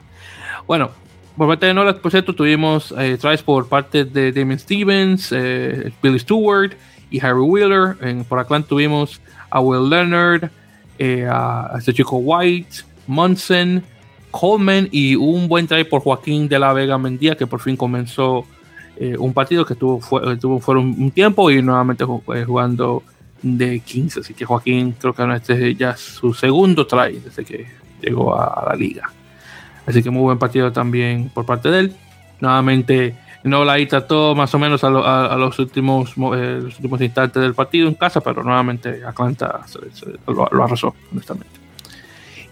Bueno, por parte de Nola, por cierto, tuvimos eh, por parte de Damien Stevens, eh, Billy Stewart y Harry Wheeler. En, por Atlanta tuvimos a Will Leonard, eh, a, este chico White, Munson, Coleman y un buen try por Joaquín de la Vega Mendía, que por fin comenzó eh, un partido que tuvo, fue, fuera un, tiempo y nuevamente jugando de 15. Así que Joaquín creo que este es ya su segundo try desde que llegó a la liga. Así que muy buen partido también por parte de él. Nuevamente, no la trató más o menos a, los, últimos, eh, los últimos instantes del partido en casa, pero nuevamente Atlanta lo, arrasó, honestamente.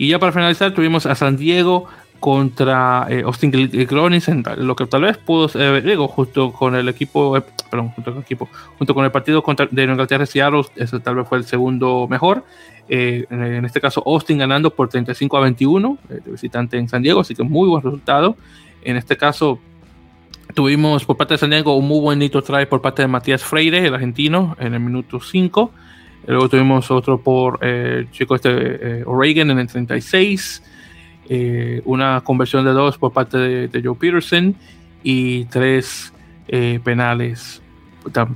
Y ya para finalizar, tuvimos a San Diego contra eh, Austin Gronis, lo que tal vez pudo ser Diego justo con el equipo, eh, perdón, junto con el equipo, junto con el partido contra, de Inglaterra y Seattle, ese tal vez fue el segundo mejor. Eh, en este caso, Austin ganando por 35 a 21 eh, de visitante en San Diego, así que muy buen resultado. En este caso, tuvimos por parte de San Diego un muy buen nitro try por parte de Matías Freire, el argentino, en el minuto 5. Luego tuvimos otro por eh, chico este, Oregon en el 36. una conversión de dos por parte de, Joe Peterson y tres penales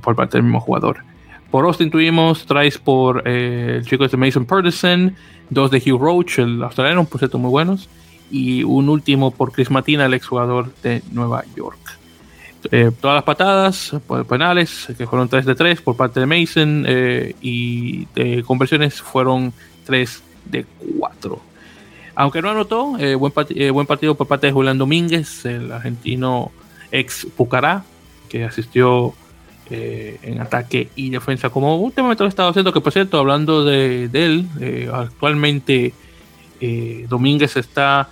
por parte del mismo jugador. Por Austin tuvimos tries por eh, el chico de Mason Pedersen, dos de Hugh Roach, el australiano, por cierto, muy buenos, y un último por Chris Matina, el exjugador de Nueva York. Eh, todas las patadas penales, que fueron 3 de 3 por parte de Mason, eh, y de conversiones fueron 3 de 4. Aunque no anotó, buen, buen, partido por parte de Julián Domínguez, el argentino ex Pucará, que asistió eh, en ataque y defensa, como últimamente lo he estado haciendo, que por cierto, hablando de, él, eh, actualmente eh, Domínguez está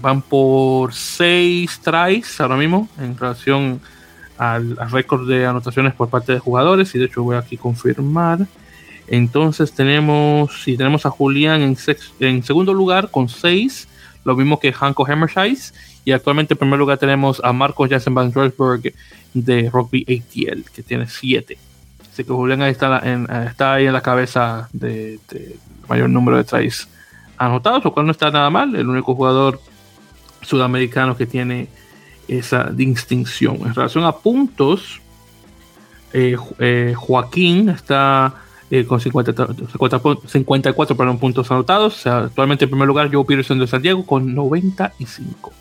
van por 6 tries ahora mismo en relación al, récord de anotaciones por parte de jugadores, y de hecho voy aquí a confirmar. Entonces tenemos, si tenemos a Julián en, segundo lugar con 6, lo mismo que Hanko Hammershise y actualmente en primer lugar tenemos a Marcos Jansen Van Rosberg de Rugby ATL, que tiene 7. Así que Julián está, ahí en la cabeza del de mayor número de tries anotados, lo cual no está nada mal. El único jugador sudamericano que tiene esa distinción. En relación a puntos, eh, eh, Joaquín está eh, con 50, 54 para puntos anotados. actualmente en primer lugar Joe Peterson de San Diego con 95.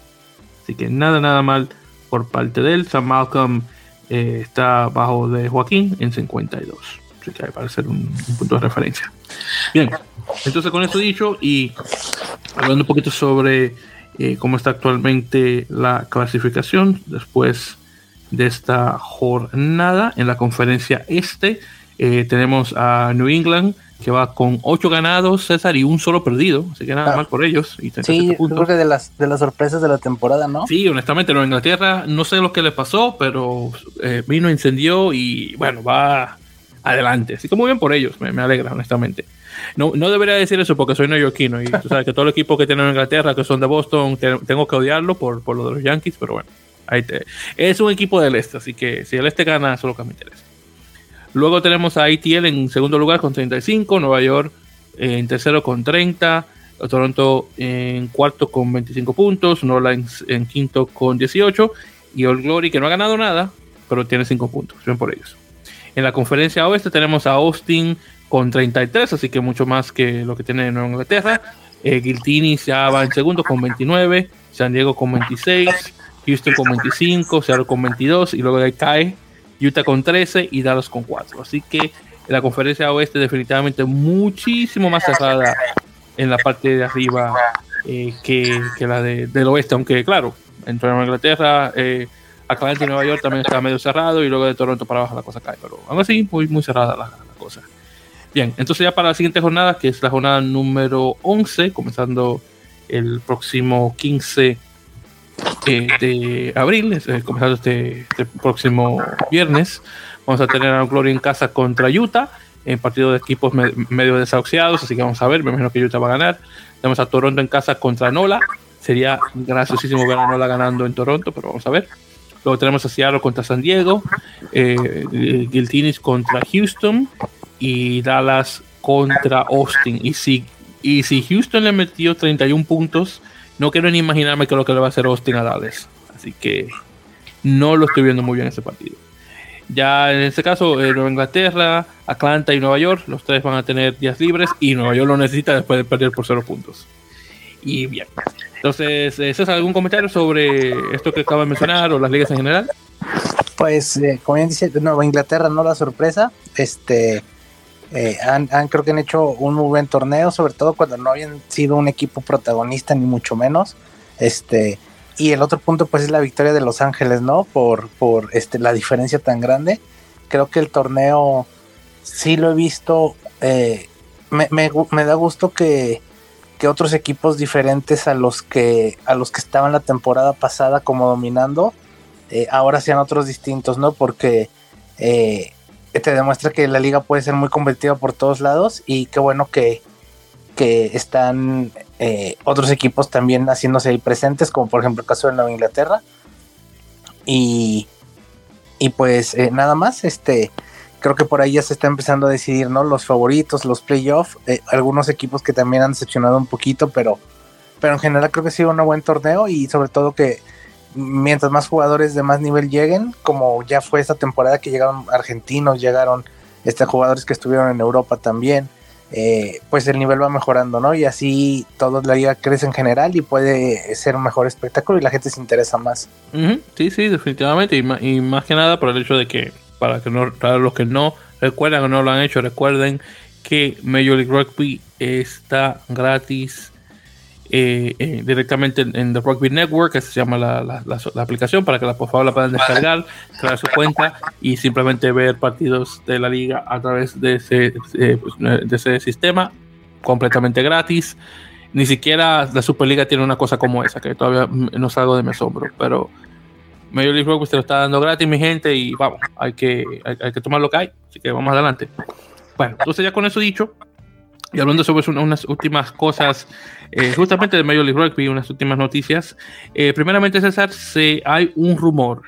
Así que nada, nada mal por parte de él. Sam Malcolm está bajo de Joaquín en 52. Para ser un, punto de referencia. Bien, entonces con eso dicho y hablando un poquito sobre eh, cómo está actualmente la clasificación después de esta jornada en la conferencia este. Eh, tenemos a New England, que va con 8 ganados, César, y un solo perdido. Así que nada ah, mal por ellos. Y sí, creo que de las, de las sorpresas de la temporada, ¿no? Sí, honestamente, Nueva Inglaterra, no sé lo que le pasó, pero eh, vino, incendió y bueno, va adelante. Así que muy bien por ellos, me, alegra, honestamente. No, no debería decir eso porque soy neoyorquino y tú sabes que todo el equipo que tiene en Inglaterra, que son de Boston, tengo que odiarlo por, por lo de los Yankees, pero bueno, ahí te, es un equipo del este, así que si el este gana, eso es lo que me interesa. Luego tenemos a ITL en segundo lugar con 35, Nueva York en tercero con 30, Toronto en cuarto con 25 puntos, Norlands en quinto con 18 y All Glory que no ha ganado nada, pero tiene 5 puntos. Bien por ellos. En la conferencia oeste tenemos a Austin con 33, así que mucho más que lo que tiene Nueva Inglaterra. Eh, ya va en segundo con 29, San Diego con 26, Houston con 25, Seattle con 22 y luego de ahí cae Utah con 13 y Dallas con 4. Así que la conferencia oeste definitivamente muchísimo más cerrada en la parte de arriba eh, que, la del oeste, aunque claro, entre Inglaterra, eh, Atlanta y Nueva York también está medio cerrado y luego de Toronto para abajo la cosa cae, pero aún así muy, muy cerrada la, cosa. Bien, entonces ya para la siguiente jornada, que es la jornada número 11, comenzando el próximo 15 eh, de abril, eh, comenzando este, este, próximo viernes, vamos a tener a Gloria en casa contra Utah, en partido de equipos medio desahuciados, así que vamos a ver, me imagino que Utah va a ganar. Tenemos a Toronto en casa contra Nola, sería graciosísimo ver a Nola ganando en Toronto, pero vamos a ver. Tenemos a Seattle contra San Diego, eh, Giltinis contra Houston y Dallas contra Austin. Y si, y si Houston le metió 31 puntos, no quiero ni imaginarme qué es lo que le va a hacer Austin a Dallas. Así que no lo estoy viendo muy bien ese partido. Ya en este caso, eh, Nueva Inglaterra, Atlanta y Nueva York, los tres van a tener días libres y Nueva York lo necesita después de perder por cero puntos. Y bien, entonces, ¿es ¿algún comentario sobre esto que acabo de mencionar o las ligas en general? Pues, eh, como bien dice, Nueva Inglaterra no la sorpresa. Este, eh, han, creo que han hecho un muy buen torneo, sobre todo cuando no habían sido un equipo protagonista, ni mucho menos. Este, y el otro punto, pues, es la victoria de Los Ángeles, ¿no? Por, por este, la diferencia tan grande. Creo que el torneo sí lo he visto. Eh, me, me da gusto que que otros equipos diferentes a los que a los que estaban la temporada pasada como dominando eh, ahora sean otros distintos no porque eh, te demuestra que la liga puede ser muy competitiva por todos lados y qué bueno que, que están eh, otros equipos también haciéndose ahí presentes como por ejemplo el caso de Nueva Inglaterra. Y y pues nada más este creo que por ahí ya se está empezando a decidir, ¿no? Los favoritos, los playoffs, eh, algunos equipos que también han decepcionado un poquito, pero, pero en general creo que ha sido un buen torneo y sobre todo que mientras más jugadores de más nivel lleguen, como ya fue esta temporada que llegaron argentinos, llegaron este, jugadores que estuvieron en Europa también, eh, pues el nivel va mejorando, ¿no? Y así toda la liga crece en general y puede ser un mejor espectáculo y la gente se interesa más. Sí, sí, definitivamente. y más que nada por el hecho de que para que no, los que no recuerdan o no lo han hecho, recuerden que Major League Rugby está gratis eh, eh, directamente en, The Rugby Network, que se llama la, aplicación, para que la, por favor la puedan descargar, crear su cuenta y simplemente ver partidos de la liga a través de ese, eh, pues, de ese sistema completamente gratis. Ni siquiera la Superliga tiene una cosa como esa, que todavía no salgo de mi asombro, pero Major League Rugby se lo está dando gratis, mi gente, y vamos, hay que, hay, que tomar lo que hay. Así que vamos adelante. Bueno, entonces ya con eso dicho, y hablando sobre unas últimas cosas, eh, justamente de Major League Rugby, unas últimas noticias. Eh, primeramente, César, se, hay un rumor,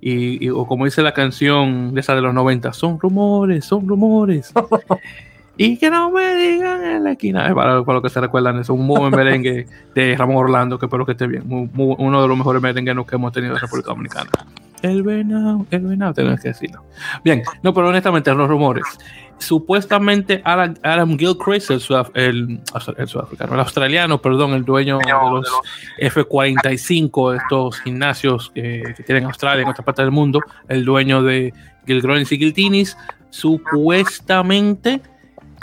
y, o como dice la canción de esa de los 90, son rumores, son rumores. Y que no me digan en la esquina. Para, para lo que se recuerdan, es un muy buen merengue de Ramón Orlando, que espero que esté bien. uno de los mejores merengues que hemos tenido en República Dominicana. El venado, el venado, tengo que decirlo. Bien, no, pero honestamente, los rumores. Supuestamente Adam, Gilchrist, el, el, el, sudafricano, el australiano, perdón, el dueño de los F45, estos gimnasios que, que tienen Australia en otra parte del mundo, el dueño de Gilgronis y Giltinis, supuestamente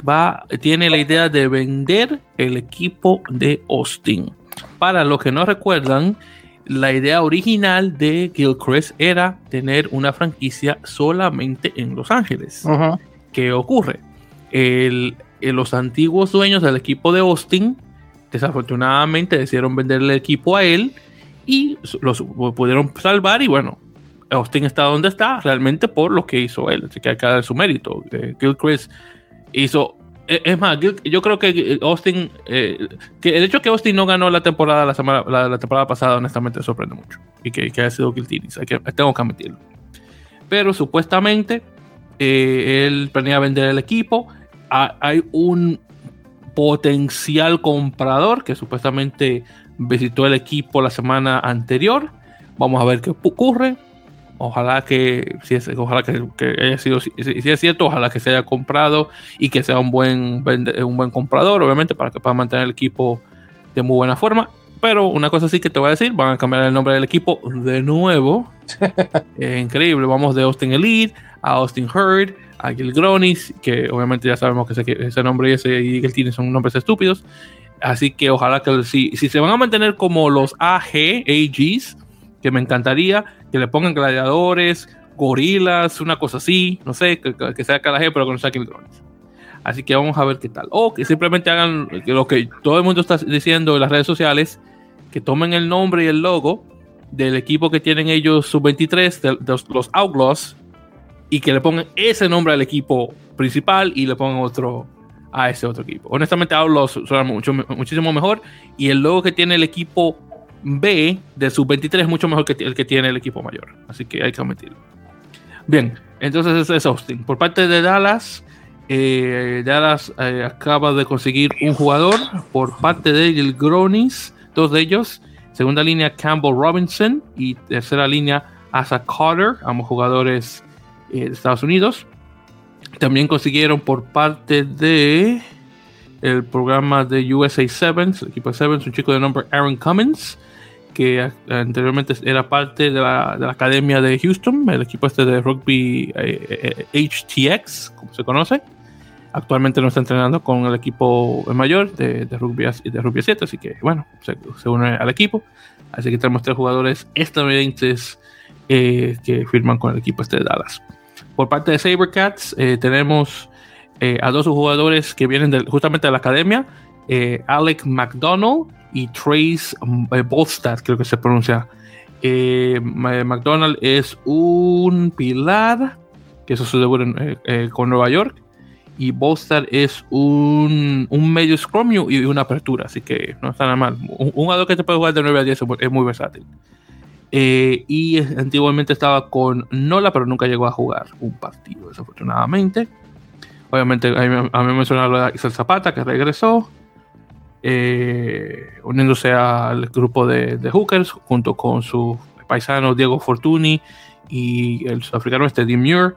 va, tiene la idea de vender el equipo de Austin. Para los que no recuerdan, la idea original de Gilchrist era tener una franquicia solamente en Los Ángeles. ¿qué ocurre? los antiguos dueños del equipo de Austin desafortunadamente decidieron venderle el equipo a él y los pudieron salvar y bueno, Austin está donde está realmente por lo que hizo él, así que hay que dar su mérito. Eh, Gilchrist hizo e, es más, yo creo que Austin, eh, que el hecho que Austin no ganó la temporada la, semana, la, temporada pasada, honestamente sorprende mucho. Y que, que haya sido que, tengo que admitirlo. Pero supuestamente eh, él planea vender el equipo. hay un potencial comprador que supuestamente visitó el equipo la semana anterior. Vamos a ver qué ocurre. Ojalá que, si es, ojalá que, haya sido, si, es cierto, ojalá que se haya comprado y que sea un buen, un buen comprador, obviamente, para que pueda mantener el equipo de muy buena forma. Pero una cosa sí que te voy a decir, van a cambiar el nombre del equipo de nuevo. es increíble, vamos de Austin Elite a Austin Hurd, a Gil Gronis, que obviamente ya sabemos que ese, ese nombre y ese Gil tiene son nombres estúpidos. Así que ojalá que si, si se van a mantener como los AG, AGs, que me encantaría que le pongan gladiadores, gorilas, una cosa así, no sé, que, que sea cada pero que no sea drones. Así que vamos a ver qué tal. O que simplemente hagan lo que todo el mundo está diciendo en las redes sociales, que tomen el nombre y el logo del equipo que tienen ellos sub-23, de, los Outlaws, y que le pongan ese nombre al equipo principal y le pongan otro a ese otro equipo. Honestamente, Outlaws suena mucho, muchísimo mejor y el logo que tiene el equipo B de sub-23 es mucho mejor que el que tiene el equipo mayor. Así que hay que omitirlo. Bien, entonces ese es Austin. Por parte de Dallas, eh, Dallas eh, acaba de conseguir un jugador por parte de el Gronis, dos de ellos. Segunda línea Campbell Robinson y tercera línea Asa Carter, ambos jugadores eh, de Estados Unidos. También consiguieron por parte de el programa de USA Sevens, el equipo de Sevens, un chico de nombre Aaron Cummins que anteriormente era parte de la, de la, academia de Houston, el equipo este de rugby HTX, eh, como se conoce. Actualmente no está entrenando con el equipo mayor de, de, rugby, de rugby 7, así que bueno, se, une al equipo. Así que tenemos tres jugadores estadounidenses eh, que firman con el equipo este de Dallas. Por parte de Sabercats, eh, tenemos a dos jugadores que vienen justamente de la academia, Alec McDonald y Trace mm, eh, Bolstad, creo que se pronuncia. Eh, McDonald es un pilar, que eso se debe eh, con Nueva York. Y Bolstad es un, un medio scrum y una apertura, así que no está nada mal. Un, jugador que te puede jugar de 9 a 10 es muy versátil. y antiguamente estaba con Nola, pero nunca llegó a jugar un partido, desafortunadamente. Obviamente, a mí, a mí me mencionaba Isel Zapata, que regresó eh, uniéndose al grupo de, Hookers junto con su paisano Diego Fortuny y el sudafricano este Dean Muir.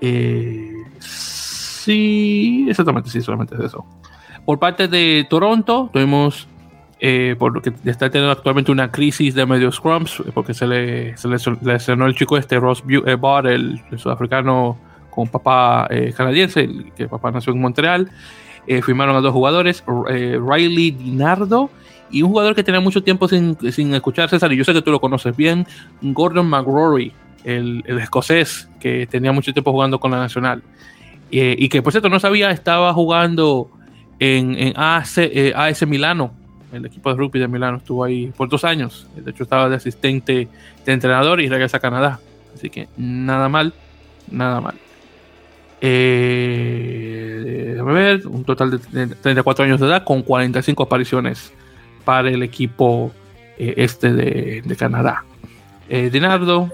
Eh, sí, exactamente, sí, solamente es eso. Por parte de Toronto, tuvimos, eh, por lo que está teniendo actualmente una crisis de medio scrums, porque se le, se le lesionó el chico este, Ross Bott, el, sudafricano con papá canadiense, que papá nació en Montreal. Eh, firmaron a dos jugadores, eh, Riley Dinardo y un jugador que tenía mucho tiempo sin, sin, escuchar César, y yo sé que tú lo conoces bien, Gordon McRory, el, el escocés que tenía mucho tiempo jugando con la Nacional. Eh, y que por cierto no sabía, estaba jugando en, en AS, AS Milano, el equipo de rugby de Milano, estuvo ahí por dos años. De hecho, estaba de asistente de entrenador y regresa a Canadá. Así que nada mal, nada mal. Eh, ver, un total de 34 años de edad con 45 apariciones para el equipo eh, este de, Canadá. Eh, Dinardo,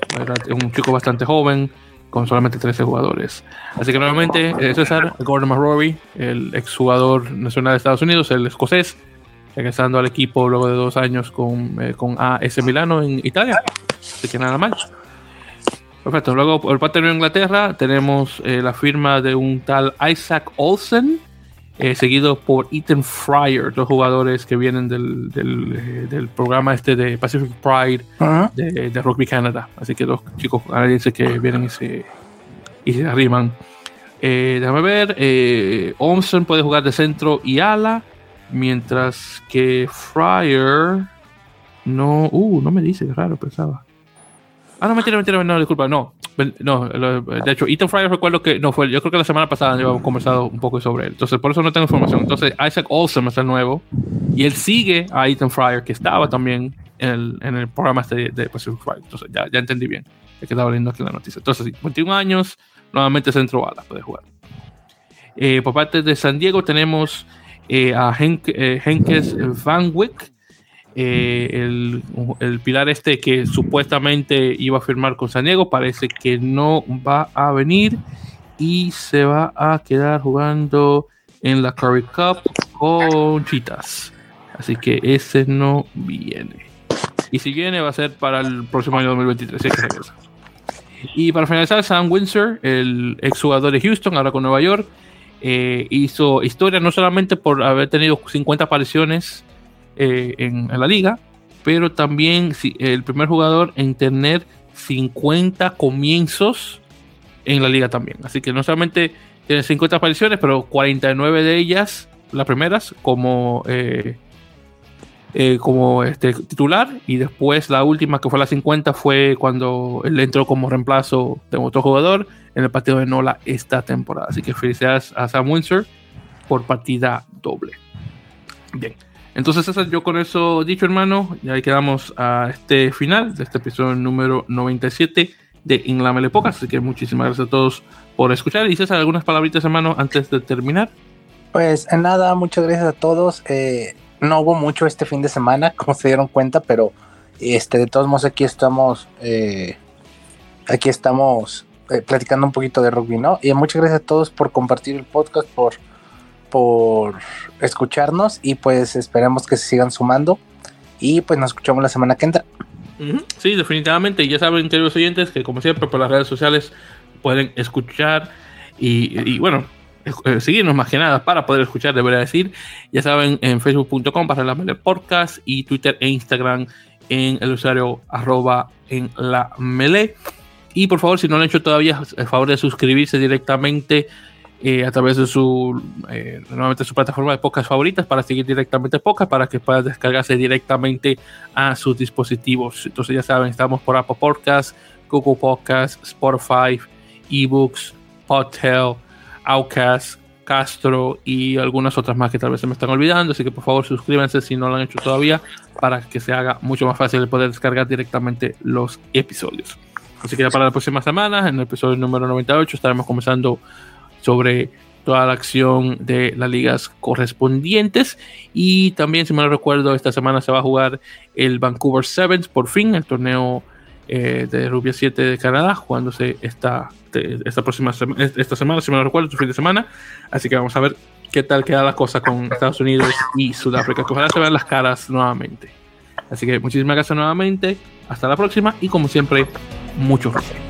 un chico bastante joven, con solamente 13 jugadores. Así que nuevamente, eh, César, Gordon McRory, el exjugador nacional de Estados Unidos, el escocés, regresando al equipo luego de dos años con, eh, con AS Milano en Italia. Así que nada más. Perfecto. Luego, por parte de Inglaterra, tenemos eh, la firma de un tal Isaac Olsen, eh, seguido por Ethan Fryer, dos jugadores que vienen del, del, eh, programa este de Pacific Pride de, Rugby Canada. Así que dos chicos canadienses que vienen y se, y se arriman. déjame ver. Olsen puede jugar de centro y ala, mientras que Fryer no. Uh, no me dice, raro, pensaba. Ah, no, mentira, mentira, no, disculpa, no. No, de hecho, Ethan Fryer recuerdo que no fue, yo creo que la semana pasada habíamos conversado un poco sobre él. Entonces, por eso no tengo información. Entonces, Isaac Olsen es el nuevo y él sigue a Ethan Fryer, que estaba también en el, en el programa este de, Pacific Fryer. Entonces, ya, ya entendí bien. Es que estaba leyendo aquí la noticia. Entonces, 21 años, nuevamente centro bala, puede jugar. Eh, por parte de San Diego tenemos eh, a eh, Henkes Van Wyck, el, el, pilar este que supuestamente iba a firmar con San Diego, parece que no va a venir y se va a quedar jugando en la Curry Cup con Chitas. Así que ese no viene. Y si viene va a ser para el próximo año 2023. Y para finalizar, Sam Windsor, el exjugador de Houston, ahora con Nueva York, eh, hizo historia no solamente por haber tenido 50 apariciones eh, en, la liga, pero también el primer jugador en tener 50 comienzos en la liga también. Así que no solamente tiene 50 apariciones, pero 49 de ellas, las primeras, como, eh, como este, titular. Y después la última, que fue la 50, fue cuando él entró como reemplazo de otro jugador en el partido de Nola esta temporada. Así que felicidades a Sam Windsor por partida doble. Bien. Entonces, yo con eso dicho, hermano, ya quedamos a este final de este episodio número 97 de Inlamele Pocas. Así que muchísimas gracias a todos por escuchar. Y César, algunas palabritas, hermano, antes de terminar. Pues nada, muchas gracias a todos. Eh, no hubo mucho este fin de semana, como se dieron cuenta, pero este, de todos modos aquí estamos, eh, aquí estamos eh, platicando un poquito de rugby, ¿no? Y muchas gracias a todos por compartir el podcast, por, por escucharnos y pues esperemos que se sigan sumando y pues nos escuchamos la semana que entra. Sí, definitivamente. Y ya saben, queridos oyentes, que como siempre por las redes sociales pueden escuchar y, bueno, eh, seguirnos más que nada para poder escuchar, debería decir. Ya saben, en facebook.com para la Mele Podcast y Twitter e Instagram en el usuario arroba en la Mele. Y por favor, si no lo han hecho todavía, el favor de suscribirse directamente a través de su, eh, su plataforma de podcast favoritas para seguir directamente podcast, para que puedan descargarse directamente a sus dispositivos. Entonces ya saben, estamos por Apple Podcasts, Google Podcasts, Spotify, eBooks, Podtail, Outcast, Castro y algunas otras más que tal vez se me están olvidando. Así que por favor suscríbanse si no lo han hecho todavía para que se haga mucho más fácil poder descargar directamente los episodios. Así que ya para la próxima semana, en el episodio número 98, estaremos comenzando sobre toda la acción de las ligas correspondientes. Y también, si mal recuerdo, esta semana se va a jugar el Vancouver Sevens, por fin, el torneo eh, de Rubia 7 de Canadá, jugándose esta, esta próxima esta semana, si mal recuerdo, este fin de semana. Así que vamos a ver qué tal queda la cosa con Estados Unidos y Sudáfrica, que ojalá se vean las caras nuevamente. Así que muchísimas gracias nuevamente. Hasta la próxima y como siempre, mucho respeto.